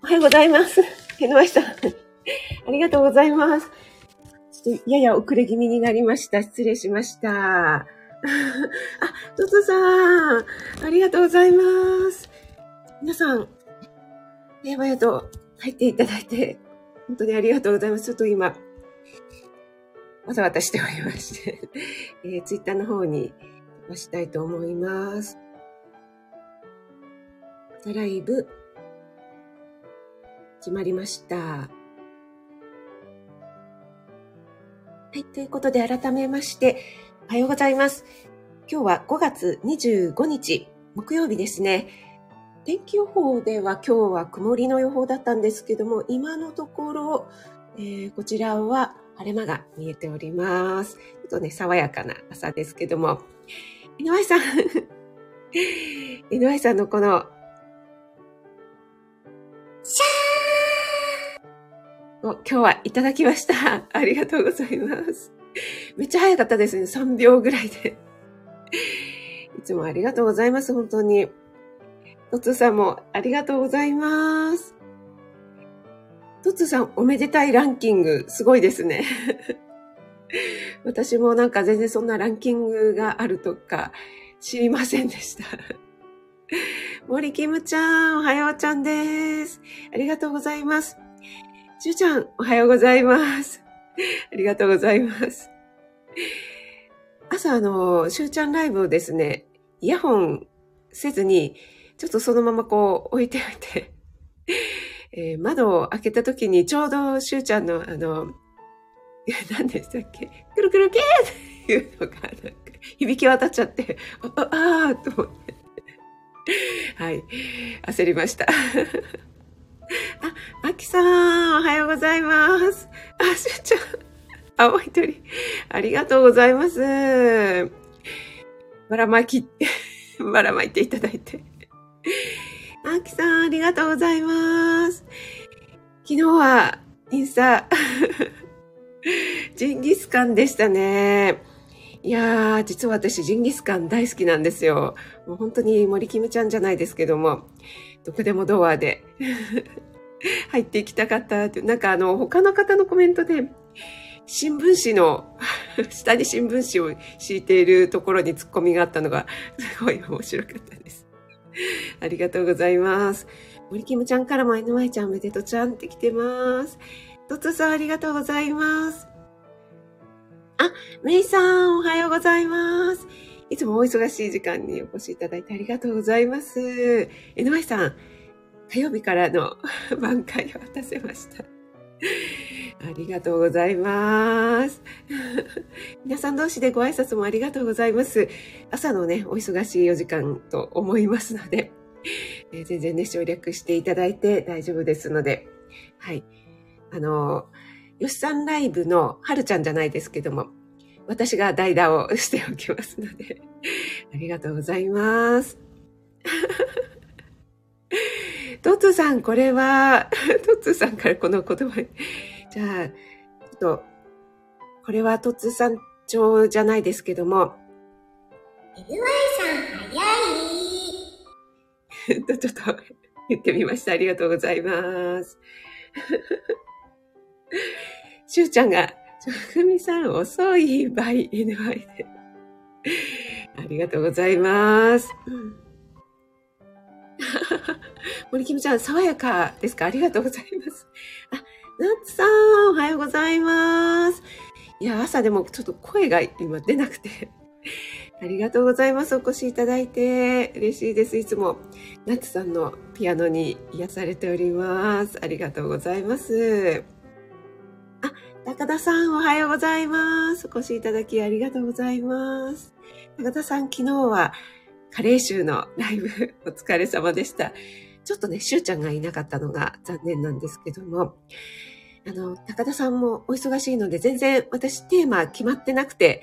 おはようございます。へのましさん。ありがとうございます。ちょっとやや遅れ気味になりました。失礼しました。あ、トトさん。ありがとうございます。皆さん、やばやと入っていただいて、本当にありがとうございます。ちょっと今、わざわざしておりまして えー、ツイッターの方に飛ばしたいと思います。ライブ、決まりました。はい、ということで改めまして、おはようございます。今日は5月25日、木曜日ですね。天気予報では今日は曇りの予報だったんですけども、今のところ、えー、こちらは晴れ間が見えております。ちょっとね、爽やかな朝ですけども、井上さん 井上さんのこの、を今日はいただきました。ありがとうございます。めっちゃ早かったですね。3秒ぐらいで。いつもありがとうございます。本当に。トツさんもありがとうございます。トツさんおめでたいランキングすごいですね。私もなんか全然そんなランキングがあるとか知りませんでした。森キムちゃん、おはようちゃんです。ありがとうございます。しゅうちゃん、おはようございます。ありがとうございます。朝、あの、しゅうちゃんライブをですね、イヤホンせずに、ちょっとそのままこう置いておいて、えー、窓を開けた時にちょうどしゅうちゃんのあの、何でしたっけ？くるくるけーっていうのがなんか響き渡っちゃって、ああーと思って。はい。焦りました。あ、あきさん、おはようございます。あ、しゅうちゃん、青い鳥、ありがとうございます。ばらまき、ばらまいていただいて。あきさん、ありがとうございます。昨日は、インスタ、ジンギスカンでしたね。いやー、実は私、ジンギスカン大好きなんですよ。もう本当に森キムちゃんじゃないですけども、どこでもドアで 入っていきたかったって。なんかあの、他の方のコメントで、新聞紙の、下に新聞紙を敷いているところにツッコミがあったのが、すごい面白かったです。ありがとうございます。森キムちゃんからも NY ちゃんおめでとうちゃんって来てます。トツさんありがとうございます。あ、メイさんおはようございます。いつもお忙しい時間にお越しいただいてありがとうございます。NY さん、火曜日からの 挽回を渡せました。ありがとうございます。皆さん同士でご挨拶もありがとうございます。朝のね、お忙しいお時間と思いますので、えー、全然ね、省略していただいて大丈夫ですので、はい。あの、よしさんライブのはるちゃんじゃないですけども、私が代打をしておきますので、ありがとうございます。トッツーさん、これは、トッツーさんからこの言葉じゃあ、ちょっと、これはトッツーさん帳じゃないですけども。LY さん、早い。と、ちょっと言ってみました。ありがとうございます。しゅうちゃんが、ふみさん遅い by NY で。ありがとうございます。森キムちゃん、爽やかですか？ありがとうございます。あ、ナッツさん、おはようございます。いや、朝でもちょっと声が今出なくて。ありがとうございます。お越しいただいて。嬉しいです。いつも、ナッツさんのピアノに癒されております。ありがとうございます。高田さん、おはようございます。お越しいただきありがとうございます。高田さん、昨日はカレー臭のライブお疲れ様でした。ちょっとね、しゅうちゃんがいなかったのが残念なんですけども、あの、高田さんもお忙しいので、全然私テーマ決まってなくて、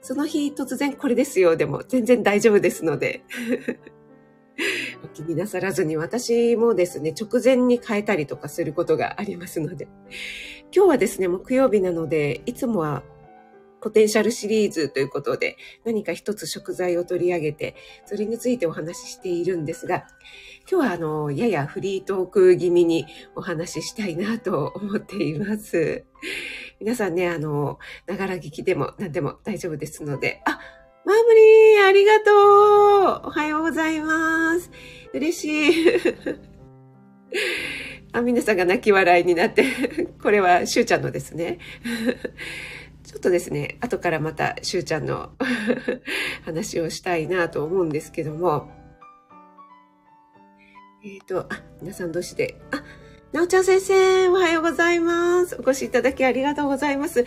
その日突然これですよ、でも全然大丈夫ですので。お気になさらずに、私もですね、直前に変えたりとかすることがありますので。今日はですね、木曜日なので、いつもはポテンシャルシリーズということで、何か一つ食材を取り上げて、それについてお話ししているんですが、今日はあの、ややフリートーク気味にお話ししたいなと思っています。皆さんね、あの、ながら聞きでも何でも大丈夫ですので、あ、マーブリーありがとうおはようございます。嬉しい。あ、皆さんが泣き笑いになって、これはしゅうちゃんのですね。ちょっとですね、後からまたしゅうちゃんの 話をしたいなと思うんですけども、えっ、ー、と、あ、皆さん同士で、あ、なおちゃん先生、おはようございます。お越しいただきありがとうございます。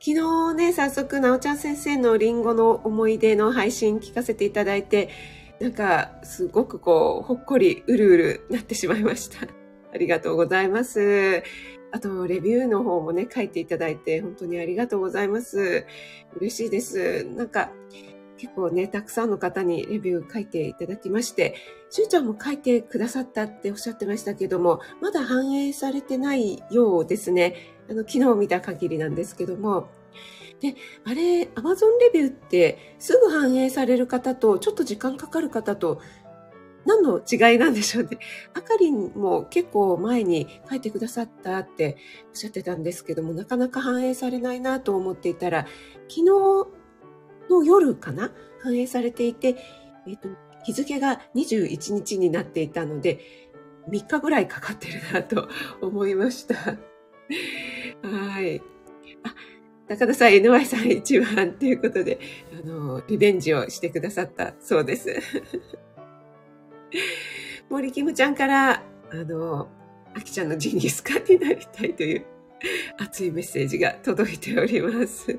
昨日ね、早速、なおちゃん先生のリンゴの思い出の配信聞かせていただいて、なんか、すごくこう、ほっこり、うるうるなってしまいました。ありがとうございます。あと、レビューの方もね、書いていただいて、本当にありがとうございます。嬉しいです。なんか、結構ね、たくさんの方にレビュー書いていただきまして、しゅうちゃんも書いてくださったっておっしゃってましたけども、まだ反映されてないようですね。あの、昨日見た限りなんですけども。で、あれ、Amazon レビューってすぐ反映される方と、ちょっと時間かかる方と、何の違いなんでしょうね。あかりんも結構前に書いてくださったっておっしゃってたんですけども、なかなか反映されないなと思っていたら、昨日の夜かな反映されていて、えっ、ー、と、日付が21日になっていたので、3日ぐらいかかってるなと思いました。はい。あ、高田さん、NY さん一番っていうことで、あの、リベンジをしてくださったそうです。森キムちゃんから、あの、あきちゃんのジンギスカンになりたいという熱いメッセージが届いております。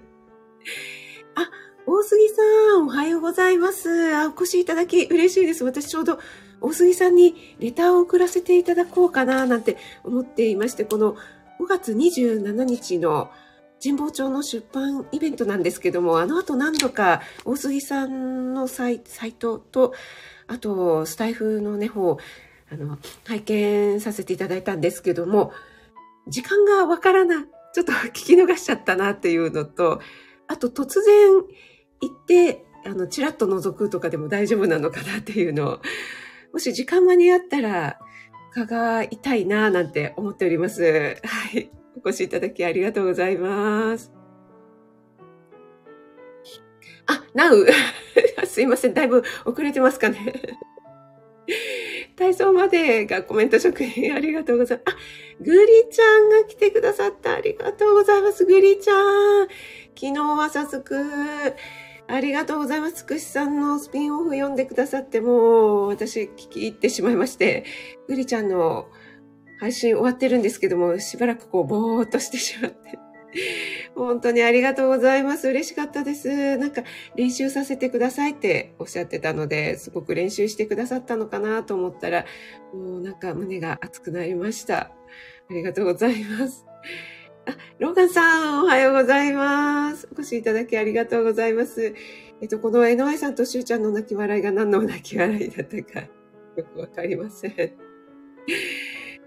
あ、大杉さん、おはようございます。あ、お越しいただき嬉しいです。私ちょうど大杉さんにレターを送らせていただこうかななんて思っていまして、この5月27日の神保町の出版イベントなんですけども、あの後何度か大杉さんのサイトと、あと、スタイフのね、方、あの、拝見させていただいたんですけども、時間がわからない。ちょっと聞き逃しちゃったなっていうのと、あと突然行って、あの、チラッと覗くとかでも大丈夫なのかなっていうのを、もし時間間に合ったら、伺いたいななんて思っております。はい。お越しいただきありがとうございます。あ、なう すいません。だいぶ遅れてますかね。体操までがコメント職員ありがとうございます。あ、グリちゃんが来てくださったありがとうございます。グリちゃん。昨日は早速、ありがとうございます。つくしさんのスピンオフ読んでくださって、もう私聞き入ってしまいまして、グリちゃんの配信終わってるんですけども、しばらくこう、ぼーっとしてしまって。本当にありがとうございます。嬉しかったです。なんか練習させてくださいっておっしゃってたので、すごく練習してくださったのかなと思ったら、もうなんか胸が熱くなりました。ありがとうございます。あ、ローガンさん、おはようございます。お越しいただきありがとうございます。えっと、この NY さんとしゅうちゃんの泣き笑いが何の泣き笑いだったか、よくわかりません。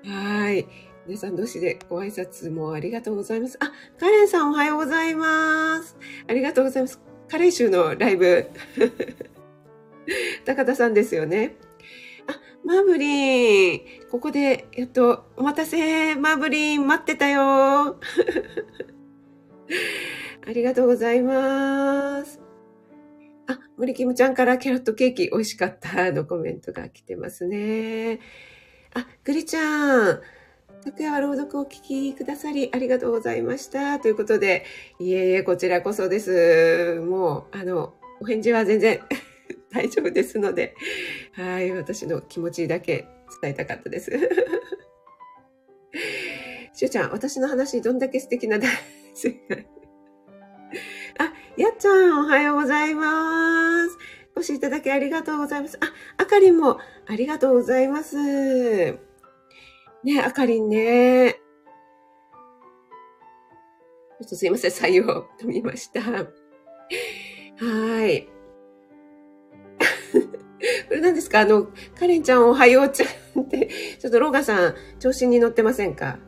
はい。皆さん同士でご挨拶もありがとうございます。あ、カレンさんおはようございます。ありがとうございます。カレン州のライブ。高田さんですよね。あ、マブリン。ここで、やっと、お待たせ。マブリン、待ってたよ。ありがとうございます。あ、森キムちゃんからキャロットケーキ美味しかったのコメントが来てますね。あ、グリちゃん。昨夜は朗読をお聞きくださりありがとうございました。ということで、いえいえ、こちらこそです。もう、あの、お返事は全然 大丈夫ですので、はい、私の気持ちだけ伝えたかったです。しゅうちゃん、私の話どんだけ素敵な だ、あ、やっちゃん、おはようございます。お越しいただきありがとうございます。あ、あかりんもありがとうございます。ねあかりんね。ちょっとすいません、採用飲みました。はい。これ何ですか？あの、カレンちゃんおはようちゃんって、ちょっとローガさん、調子に乗ってませんか？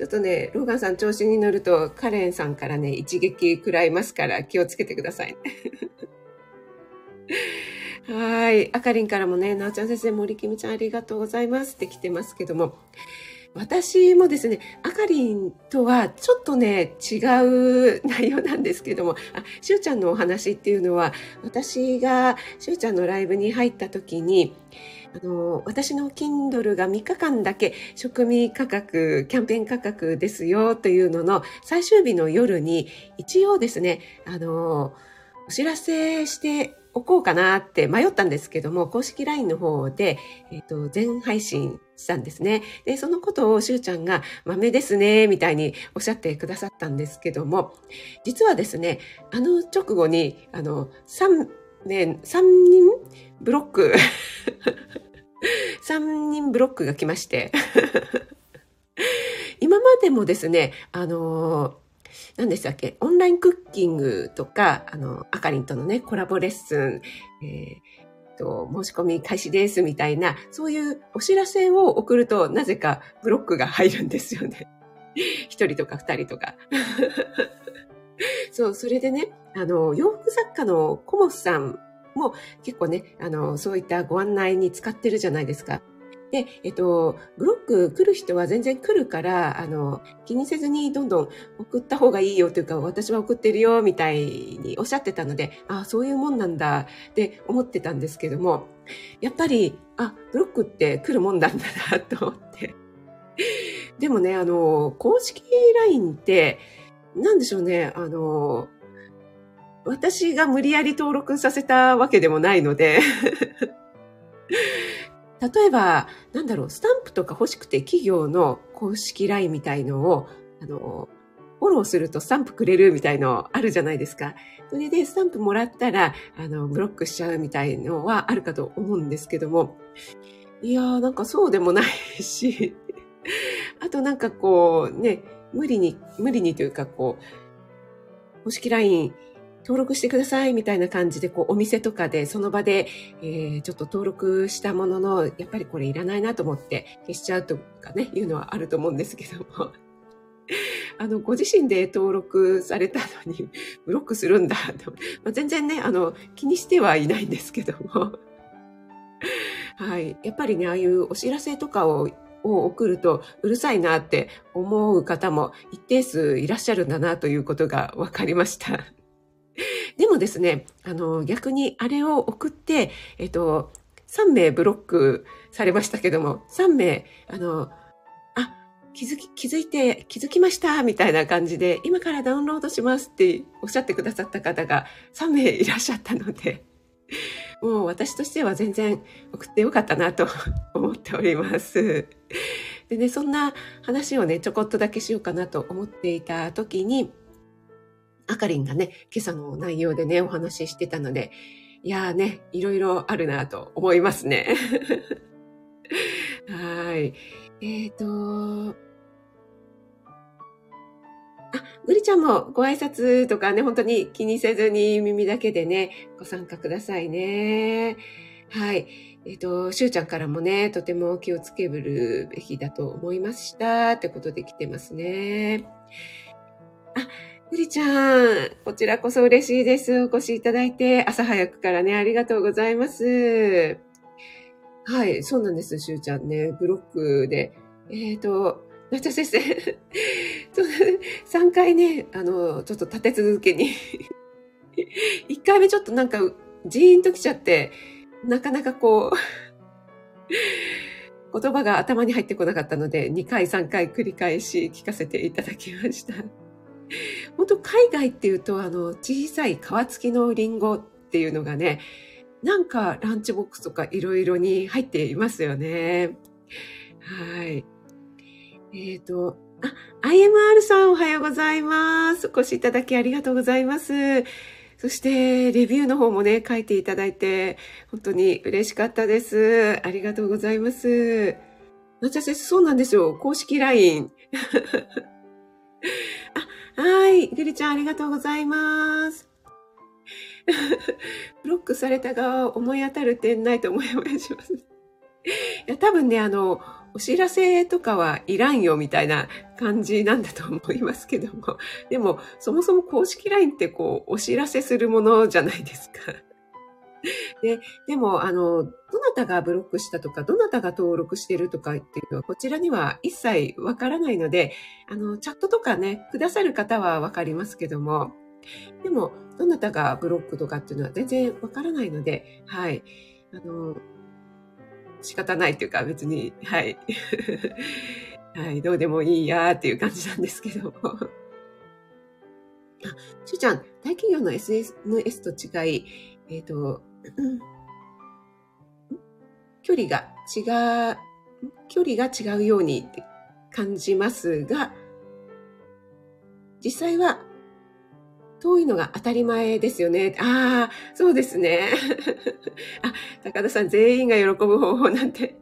ちょっとね、ローガンさん調子に乗ると、カレンさんからね、一撃食らいますから気をつけてください。はい。あかりんからもね、なおちゃん先生、森きむちゃんありがとうございますって来てますけども、私もですね、あかりんとはちょっとね、違う内容なんですけども、あ、しゅうちゃんのお話っていうのは、私がしゅうちゃんのライブに入った時に、あの、私の Kindle が3日間だけ食味価格、キャンペーン価格ですよというのの最終日の夜に一応ですね、あの、お知らせしておこうかなって迷ったんですけども、公式 LINE の方で、えっ、ー、と、全配信したんですね。で、そのことをしゅうちゃんが豆ですね、みたいにおっしゃってくださったんですけども、実はですね、あの直後に、あの、3名、3人ブロック3人ブロックが来まして今までもですね、あの何でしたっけオンラインクッキングとか、あの、あかりんとのね、コラボレッスン、えー、と、申し込み開始ですみたいな、そういうお知らせを送ると、なぜかブロックが入るんですよね。一人とか二人とか。そう、それでね、あの、洋服作家のコモスさんも結構ね、あの、そういったご案内に使ってるじゃないですか。で、えっと、ブロック来る人は全然来るから、あの、気にせずにどんどん送った方がいいよというか、私は送ってるよ、みたいにおっしゃってたので、ああ、そういうもんなんだって思ってたんですけども、やっぱり、あ、ブロックって来るもんなんだなと思って。でもね、あの、公式 LINE って、なんでしょうね、あの、私が無理やり登録させたわけでもないので例えば、なんだろう、スタンプとか欲しくて企業の公式 LINE みたいのを、あの、フォローするとスタンプくれるみたいのあるじゃないですか。それでスタンプもらったら、あの、ブロックしちゃうみたいのはあるかと思うんですけども、いやーなんかそうでもないし、あとなんかこう、ね、無理に、無理にというかこう、公式 LINE 登録してくださいみたいな感じで、こう、お店とかで、その場で、えー、ちょっと登録したものの、やっぱりこれいらないなと思って消しちゃうとかね、いうのはあると思うんですけども。あの、ご自身で登録されたのに、ブロックするんだと。まあ、全然ね、あの、気にしてはいないんですけども。はい。やっぱりね、ああいうお知らせとかをを送るとうるさいなって思う方も一定数いらっしゃるんだなということが分かりました。でもですね、あの、逆にあれを送って、えっと、3名ブロックされましたけども、3名、あの、あ、気づき、気づいて、気づきました、みたいな感じで、今からダウンロードしますっておっしゃってくださった方が3名いらっしゃったので、もう私としては全然送ってよかったなと 思っております。でね、そんな話をね、ちょこっとだけしようかなと思っていた時に、あかりんがね、今朝の内容でね、お話ししてたので、いやーね、いろいろあるなと思いますね。はい。えっ、ー、と、あ、ぐりちゃんもご挨拶とかね、本当に気にせずに耳だけでね、ご参加くださいね。はい。えっ、ー、と、しゅうちゃんからもね、とても気をつけるべきだと思いましたってことで来てますね。あ、ゆりちゃん、こちらこそ嬉しいです。お越しいただいて、朝早くからね、ありがとうございます。はい、そうなんです、しゅうちゃんね、ブロックで。えっ、ー、と、なっちゃ先生、3回ね、あの、ちょっと立て続けに 1回目ちょっとなんか、ジーンときちゃって、なかなかこう 言葉が頭に入ってこなかったので、2回、3回繰り返し聞かせていただきました。本当海外っていうと、あの、小さい皮付きのリンゴっていうのがね、なんかランチボックスとかいろいろに入っていますよね。はい。えっ、ー、と、あ、IMR さんおはようございます。お越しいただきありがとうございます。そして、レビューの方もね、書いていただいて、本当に嬉しかったです。ありがとうございます。なちゃ先生、そうなんですよ。公式 LINE。あはい。ぐりちゃんありがとうございます。ブロックされた側は思い当たる点ないと思いもやします。いや、多分ね、あの、お知らせとかはいらんよみたいな感じなんだと思いますけども。でも、そもそも公式 LINE ってこう、お知らせするものじゃないですか。で、でも、あの、どなたがブロックしたとか、どなたが登録してるとかっていうのは、こちらには一切わからないので、あの、チャットとかね、くださる方はわかりますけども、でも、どなたがブロックとかっていうのは全然わからないので、はい。あの、仕方ないというか別に、はい。はい、どうでもいいやーっていう感じなんですけども。あ、しゅうちゃん、大企業の SNS と違い、えっ、ー、と、距離が違う、距離が違うようにって感じますが、実際は遠いのが当たり前ですよね。ああ、そうですね。あ、高田さん全員が喜ぶ方法なんて。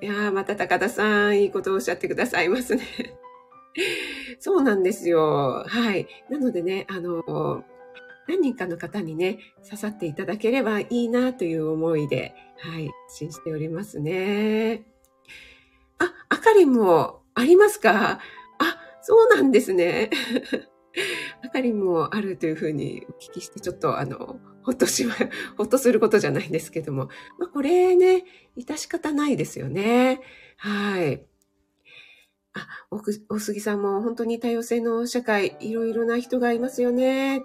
いやまた高田さん、いいことをおっしゃってくださいますね。そうなんですよ。はい。なのでね、あの、何人かの方にね、刺さっていただければいいなという思いで、はい、信じておりますね。あ、あかりもありますか？あ、そうなんですね。あかりもあるというふうにお聞きして、ちょっとあの、ほっとしま、ほっとすることじゃないんですけども。まあ、これね、致し方ないですよね。はい。あ、大杉さんも本当に多様性の社会、いろいろな人がいますよね。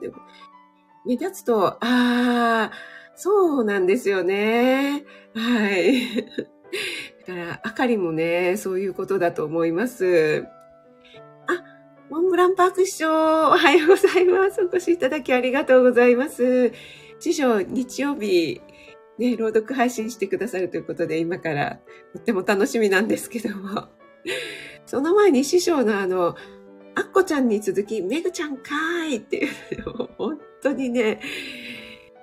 目立つと、ああ、そうなんですよね。はい。だから、あかりもね、そういうことだと思います。あ、モンブランパーク師匠、おはようございます。お越しいただきありがとうございます。師匠、日曜日、ね、朗読配信してくださるということで、今からとっても楽しみなんですけども。その前に師匠のあの、あっこちゃんに続き、めぐちゃんかーいっていう、本当にね、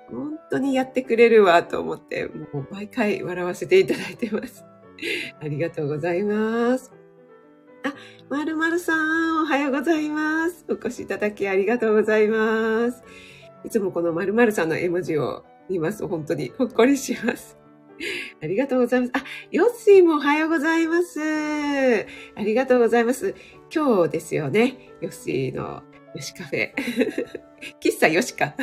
本当にやってくれるわと思って、もう毎回笑わせていただいてます。ありがとうございます。あ、まるまるさん、おはようございます。お越しいただきありがとうございます。いつもこのまるまるさんの絵文字を見ますと本当にほっこりします。ありがとうございます。あ、ヨッシーもおはようございます。ありがとうございます。今日ですよね。ヨッシーのよしカフェ。喫茶よしか。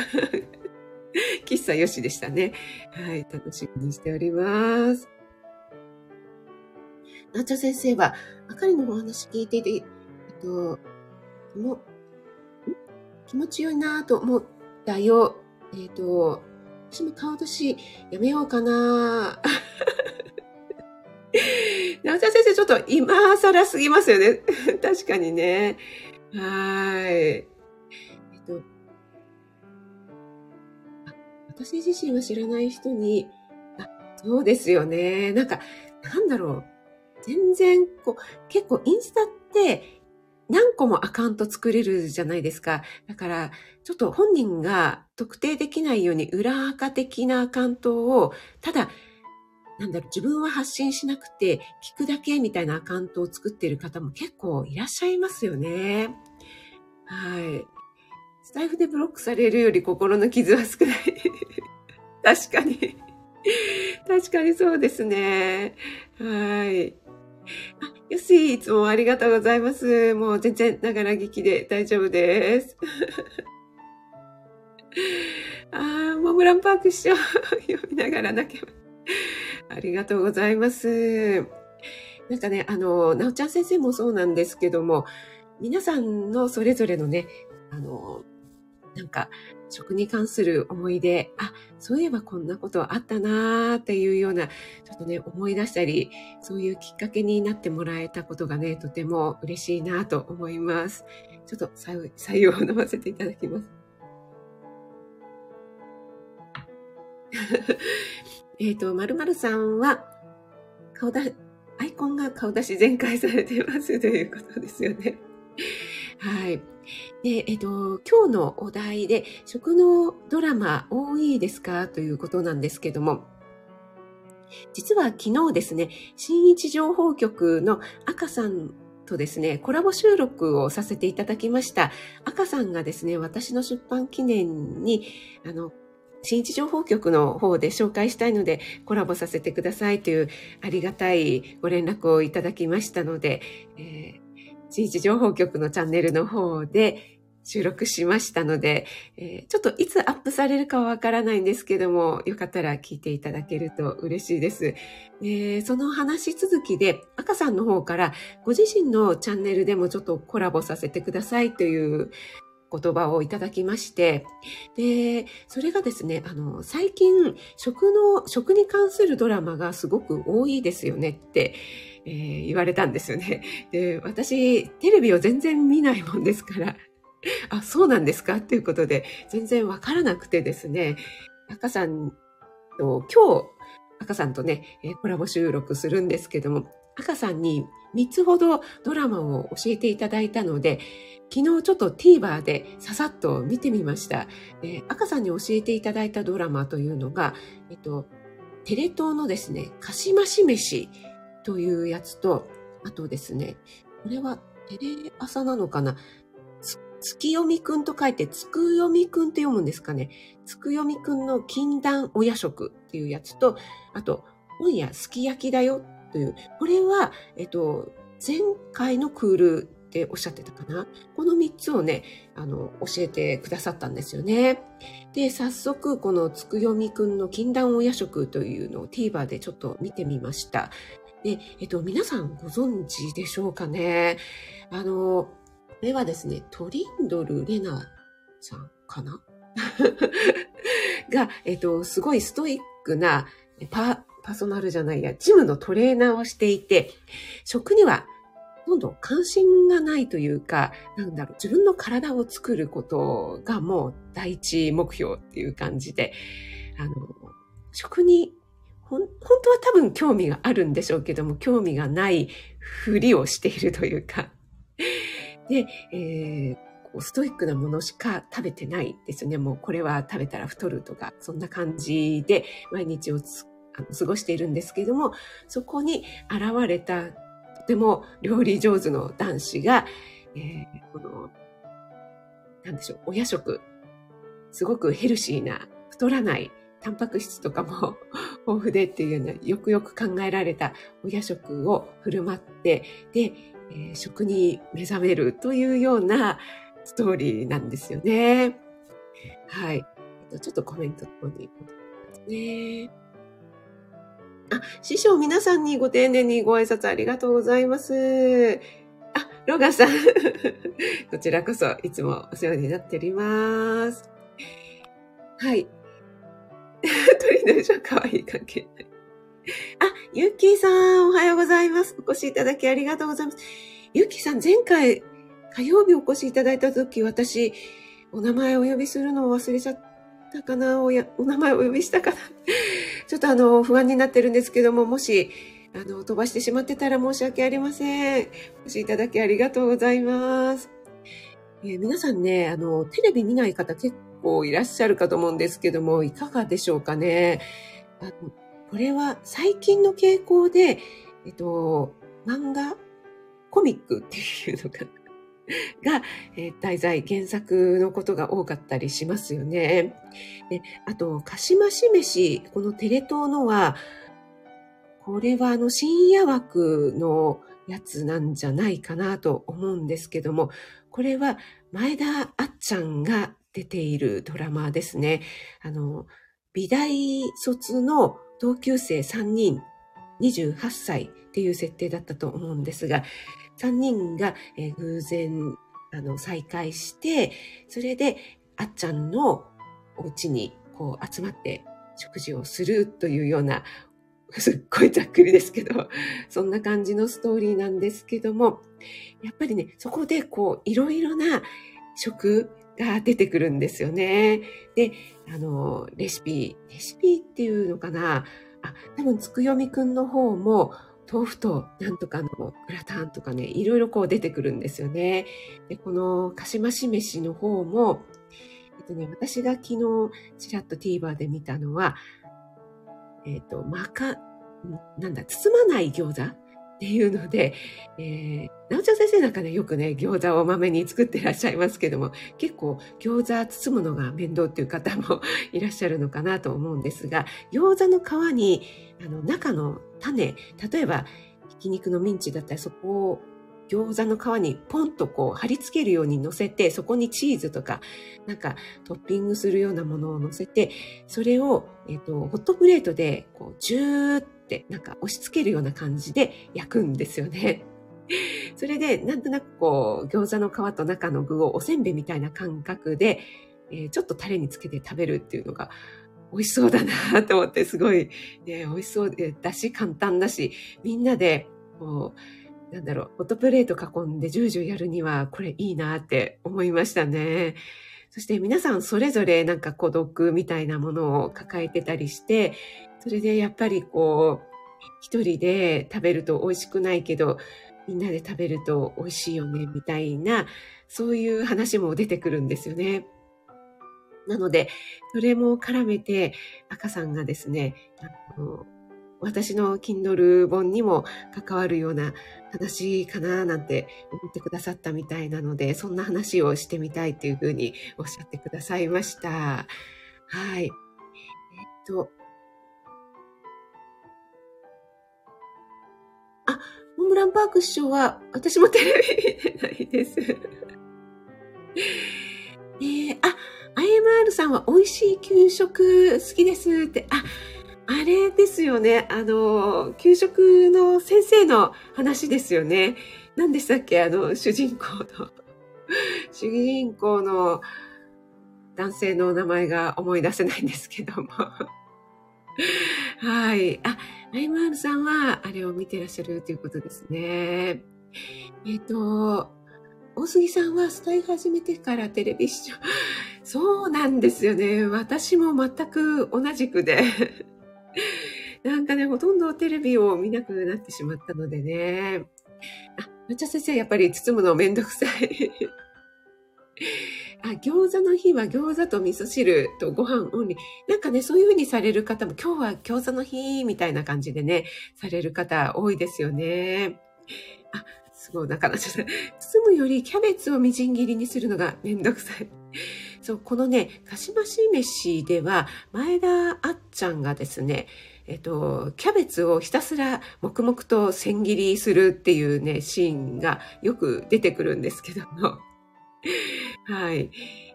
喫茶よしでしたね。はい、楽しみにしております。なっちゃ先生は、あかりのお話聞いていて、えっと、も気持ちよいなと思ったよ。えっと、私も顔出しやめようかな なおちゃん先生、ちょっと今更すぎますよね。確かにね。はい。えっと、私自身は知らない人に、あ、そうですよね。なんか、なんだろう。全然、こう、結構インスタって何個もアカウント作れるじゃないですか。だから、ちょっと本人が特定できないように裏垢的なアカウントを、ただ、なんだろう、自分は発信しなくて、聞くだけみたいなアカウントを作っている方も結構いらっしゃいますよね。はい。スタイフでブロックされるより心の傷は少ない。確かに。確かにそうですね。はい。あ、よし、いつもありがとうございます。もう全然ながら聞きで大丈夫です。あー、モムランパーク師匠 読みながら泣けます。ありがとうございます。なんかね、あの、なおちゃん先生もそうなんですけども、皆さんのそれぞれのね、あの、なんか、食に関する思い出、あ、そういえばこんなことあったなーっていうような、ちょっとね、思い出したり、そういうきっかけになってもらえたことがね、とても嬉しいなと思います。ちょっと採用を飲ませていただきます。えっと、まるさんは、顔だ、アイコンが顔出し全開されてますということですよね。はい。で、えっと、今日のお題で、食のドラマ多いですか？ということなんですけども、実は昨日ですね、新一情報局の赤さんとですね、コラボ収録をさせていただきました。赤さんがですね、私の出版記念に、あの、新一情報局の方で紹介したいのでコラボさせてくださいというありがたいご連絡をいただきましたので、えー、新一情報局のチャンネルの方で収録しましたので、えー、ちょっといつアップされるかはわからないんですけども、よかったら聞いていただけると嬉しいです。えー、その話続きで、赤さんの方からご自身のチャンネルでもちょっとコラボさせてくださいという言葉をいただきまして、で、それがですね、あの、最近、食の、食に関するドラマがすごく多いですよねって、えー、言われたんですよね。で、私、テレビを全然見ないもんですから、あ、そうなんですか？っていうことで、全然わからなくてですね、赤さんと、今日、赤さんとね、コラボ収録するんですけども、赤さんに3つほどドラマを教えていただいたので、昨日ちょっと TVer でささっと見てみました。赤さんに教えていただいたドラマというのが、えっと、テレ東のですね、かしまし飯というやつと、あとですね、これはテレ朝なのかな？月読みくんと書いて、つくよみくんって読むんですかね？つくよみくんの禁断お夜食っていうやつと、あと、今夜すき焼きだよという、これは、えっと、前回のクールっておっしゃってたかな？この3つをね、あの、教えてくださったんですよね。で、早速、このつくよみくんの禁断お夜食というのを TVer でちょっと見てみました。で、えっと、皆さんご存知でしょうかね？あの、これはですね、トリンドル・レナさんかな？が、えっと、すごいストイックなパパーソナルじゃないや、ジムのトレーナーをしていて、食にはほとんどん関心がないというか、なんだろう、自分の体を作ることがもう第一目標っていう感じで、あの、食にほん、本当は多分興味があるんでしょうけども、興味がないふりをしているというか、で、えー、ストイックなものしか食べてないですね。もうこれは食べたら太るとか、そんな感じで毎日を過ごしているんですけれども、そこに現れたとても料理上手の男子が、えー、この、なんでしょう、お夜食、すごくヘルシーな、太らない、タンパク質とかも 豊富でっていうような、よくよく考えられたお夜食を振る舞って、で、えー、食に目覚めるというようなストーリーなんですよね。はい。ちょっとコメントの方にますね。あ、師匠皆さんにご丁寧にご挨拶ありがとうございます。あ、ロガさん。こちらこそいつもお世話になっております。はい。鳥の衣装かわいい関係ない。あ、ゆっきーさん、おはようございます。お越しいただきありがとうございます。ゆっきーさん、前回、火曜日お越しいただいたとき、私、お名前をお呼びするのを忘れちゃったかなおや、お名前をお呼びしたかな ちょっとあの、不安になってるんですけども、もし、あの、飛ばしてしまってたら申し訳ありません。お越しいただきありがとうございます。えー、皆さんね、あの、テレビ見ない方結構いらっしゃるかと思うんですけども、いかがでしょうかね。あのこれは最近の傾向で、えっと、漫画コミックっていうのかが、えー、題材、原作のことが多かったりしますよね。であと、かしまし飯、このテレ東のは、これはあの深夜枠のやつなんじゃないかなと思うんですけども、これは前田あっちゃんが出ているドラマですね。あの、美大卒の同級生3人、28歳っていう設定だったと思うんですが、3人が、えー、偶然あの再会して、それであっちゃんのお家にこう集まって食事をするというような、すっごいざっくりですけど、そんな感じのストーリーなんですけども、やっぱりね、そこでこういろいろな食が出てくるんですよね。で、あの、レシピ、レシピっていうのかな？あ、多分つくよみくんの方も、豆腐となんとかのグラタンとかね、いろいろこう出てくるんですよね。で、このかしまし飯の方も、えっとね、私が昨日ちらっと TVer で見たのは、えっと、まか、なんだ、包まない餃子っていうので、えー、直ちゃん先生なんかね、よくね、餃子を豆に作ってらっしゃいますけども、結構餃子包むのが面倒っていう方も いらっしゃるのかなと思うんですが、餃子の皮に、あの、中の種、例えば、ひき肉のミンチだったらそこを餃子の皮にポンとこう貼り付けるように乗せて、そこにチーズとか、なんかトッピングするようなものを乗せて、それを、えっ、ー、と、ホットプレートで、こう、ジューってなんか押し付けるような感じで焼くんですよね。それで、なんとなくこう、餃子の皮と中の具をおせんべいみたいな感覚で、えー、ちょっとタレにつけて食べるっていうのが、美味しそうだなと思って、すごい、ね、美味しそうだし、簡単だし、みんなで、こう、なんだろう、フォトプレート囲んでジュージューやるには、これいいなって思いましたね。そして皆さんそれぞれなんか孤独みたいなものを抱えてたりして、それでやっぱりこう、一人で食べると美味しくないけど、みんなで食べると美味しいよね、みたいな、そういう話も出てくるんですよね。なので、それも絡めて、赤さんがですね、あの私の Kindle 本にも関わるような話かななんて思ってくださったみたいなので、そんな話をしてみたいっていうふうにおっしゃってくださいました。はい。えっと、モンブランパーク師匠は、私もテレビ見てないです。えー、あ、IMR さんは美味しい給食好きですって、あ、あれですよね。あの、給食の先生の話ですよね。何でしたっけ？あの、主人公の、主人公の男性の名前が思い出せないんですけども。はい。あ、アイマールさんはあれを見てらっしゃるということですね。えっ、ー、と、大杉さんはスタイ始めてからテレビ視聴。そうなんですよね。私も全く同じくで。なんかね、ほとんどテレビを見なくなってしまったのでね。あ、抹茶先生、やっぱり包むのめんどくさい。あ、餃子の日は餃子と味噌汁とご飯オンリー。なんかね、そういう風にされる方も、今日は餃子の日みたいな感じでね、される方多いですよね。あ、すごい、なかなか包むよりキャベツをみじん切りにするのがめんどくさい。そう、このね、かしまし飯では、前田あっちゃんがですね、えっと、キャベツをひたすら黙々と千切りするっていうね、シーンがよく出てくるんですけども。はい。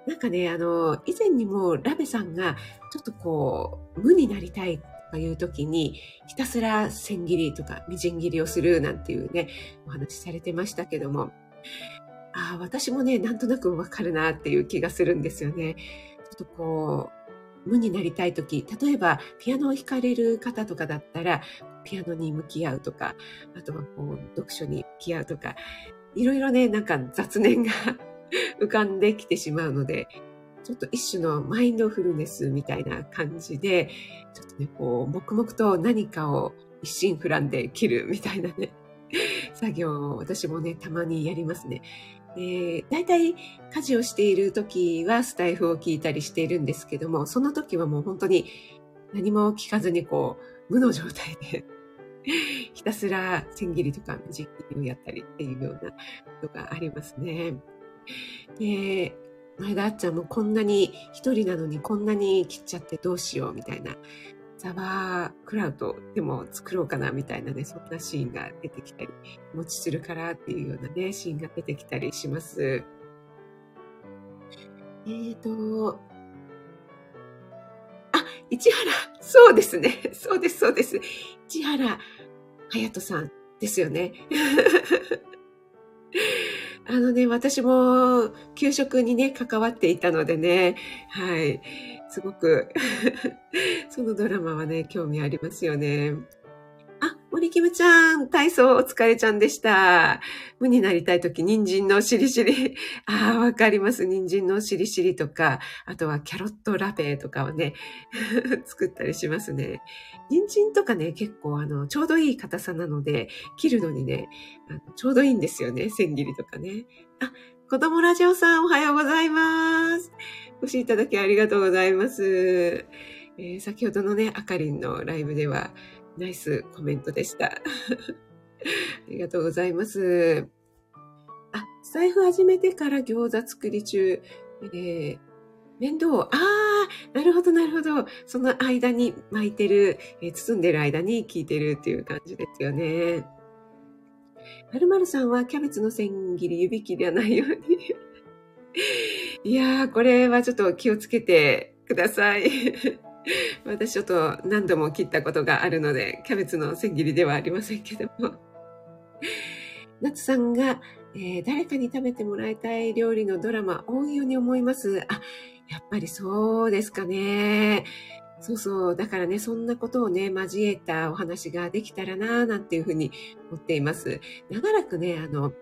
なんかね、あの、以前にもラベさんが、ちょっとこう、無になりたいとかいう時に、ひたすら千切りとか、みじん切りをするなんていうね、お話しされてましたけども、ああ、私もね、なんとなくわかるなっていう気がするんですよね。ちょっとこう、無になりたいとき、例えばピアノを弾かれる方とかだったら、ピアノに向き合うとか、あとはこう、読書に向き合うとか、いろいろね、なんか雑念が浮かんできてしまうので、ちょっと一種のマインドフルネスみたいな感じで、ちょっとね、こう、黙々と何かを一心不乱で切るみたいなね、作業を私もね、たまにやりますね。えー、大体家事をしている時はスタイフを聞いたりしているんですけども、その時はもう本当に何も聞かずにこう、無の状態でひたすら千切りとかじっ切りをやったりっていうようなことがありますね。で、前田あっちゃんもこんなに一人なのにこんなに切っちゃってどうしようみたいなザワークラウドでも作ろうかなみたいなね、そんなシーンが出てきたり、持ちするからっていうようなね、シーンが出てきたりします。えーと、あ、市原、そうですね。そうです、そうです。市原隼人さんですよね。あのね、私も給食にね、関わっていたのでね、はい。すごく そのドラマはね、興味ありますよね。森キムちゃん、体操お疲れちゃんでした。無になりたいとき、人参のしりしり。ああ、わかります。人参のしりしりとか、あとはキャロットラペとかをね、作ったりしますね。人参とかね、結構あの、ちょうどいい硬さなので、切るのにね、あのちょうどいいんですよね。千切りとかね。あ、子供ラジオさんおはようございます。お越しいただきありがとうございます。えー、先ほどのね、あかりんのライブでは、ナイスコメントでした。ありがとうございます。あ、財布始めてから餃子作り中。えー面倒。ああ、なるほど、なるほど。その間に巻いてる、えー包んでる間に効いてるっていう感じですよね。まるまるさんはキャベツの千切り指切りはないように。いやー、これはちょっと気をつけてください。私ちょっと何度も切ったことがあるので、キャベツの千切りではありませんけども。夏さんが、えー誰かに食べてもらいたい料理のドラマ多いように思います。あ、やっぱりそうですかね。そうそう。だからね、そんなことをね、交えたお話ができたらな、なんていうふうに思っています。長らくね、あの、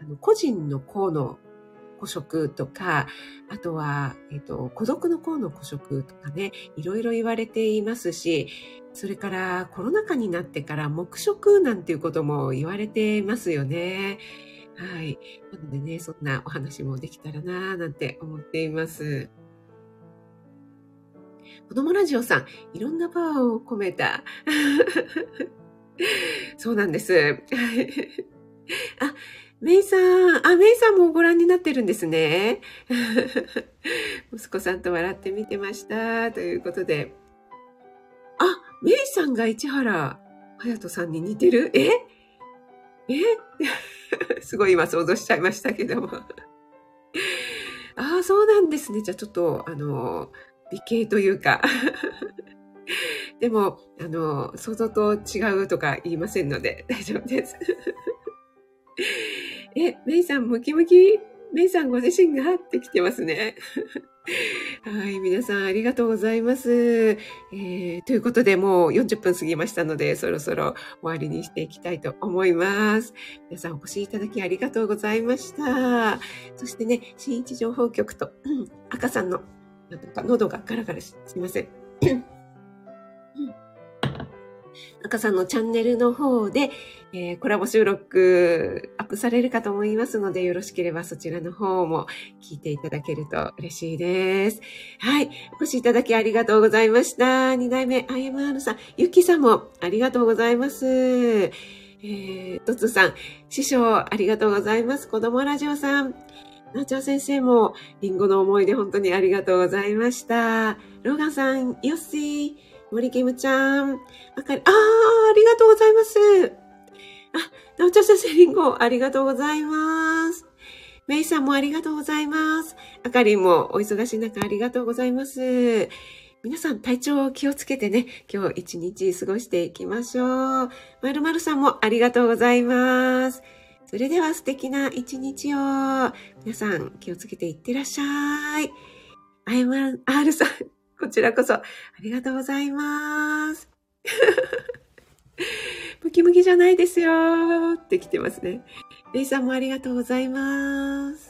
あの個人の項の孤食とか、あとは、えっ、と、孤独の項の孤食とかね、いろいろ言われていますし、それからコロナ禍になってから黙食なんていうことも言われてますよね。はい。なのでね、そんなお話もできたらなぁなんて思っています。子供ラジオさん、いろんなパワーを込めた。そうなんです。あ、メイさん、あ、メイさんもご覧になってるんですね。息子さんと笑って見てました。ということで。あ、メイさんが市原隼人さんに似てる？え？え？すごい今想像しちゃいましたけども。ああ、そうなんですね。じゃあちょっと、あの、美形というか。でも、あの、想像と違うとか言いませんので大丈夫です。え、メイさんムキムキメイさんご自身がってきてますね。はい、皆さんありがとうございます。えーということでもう40分過ぎましたので、そろそろ終わりにしていきたいと思います。皆さんお越しいただきありがとうございました。そしてね、新一情報局と、赤さんの、なんとか喉がガラガラし、すいません。うん赤さんのチャンネルの方で、えーコラボ収録アップされるかと思いますので、よろしければそちらの方も聞いていただけると嬉しいです。はい。お越しいただきありがとうございました。二代目 IMR さん、ゆきさんもありがとうございます。えー、とつさん、師匠ありがとうございます。子供ラジオさん、なちょう先生も、リンゴの思い出本当にありがとうございました。ローガンさん、ヨッシー、森キムちゃん、あかり、あー、ありがとうございます。あ、なおちゃん先生、リンゴ、ありがとうございます。メイさんもありがとうございます。あかりんもお忙しい中ありがとうございます。皆さん体調を気をつけてね、今日一日過ごしていきましょう。まるまるさんもありがとうございます。それでは素敵な一日を。皆さん気をつけていってらっしゃい。あやま R さん、こちらこそありがとうございます。ムキムキじゃないですよって来てますね。レイさんもありがとうございます。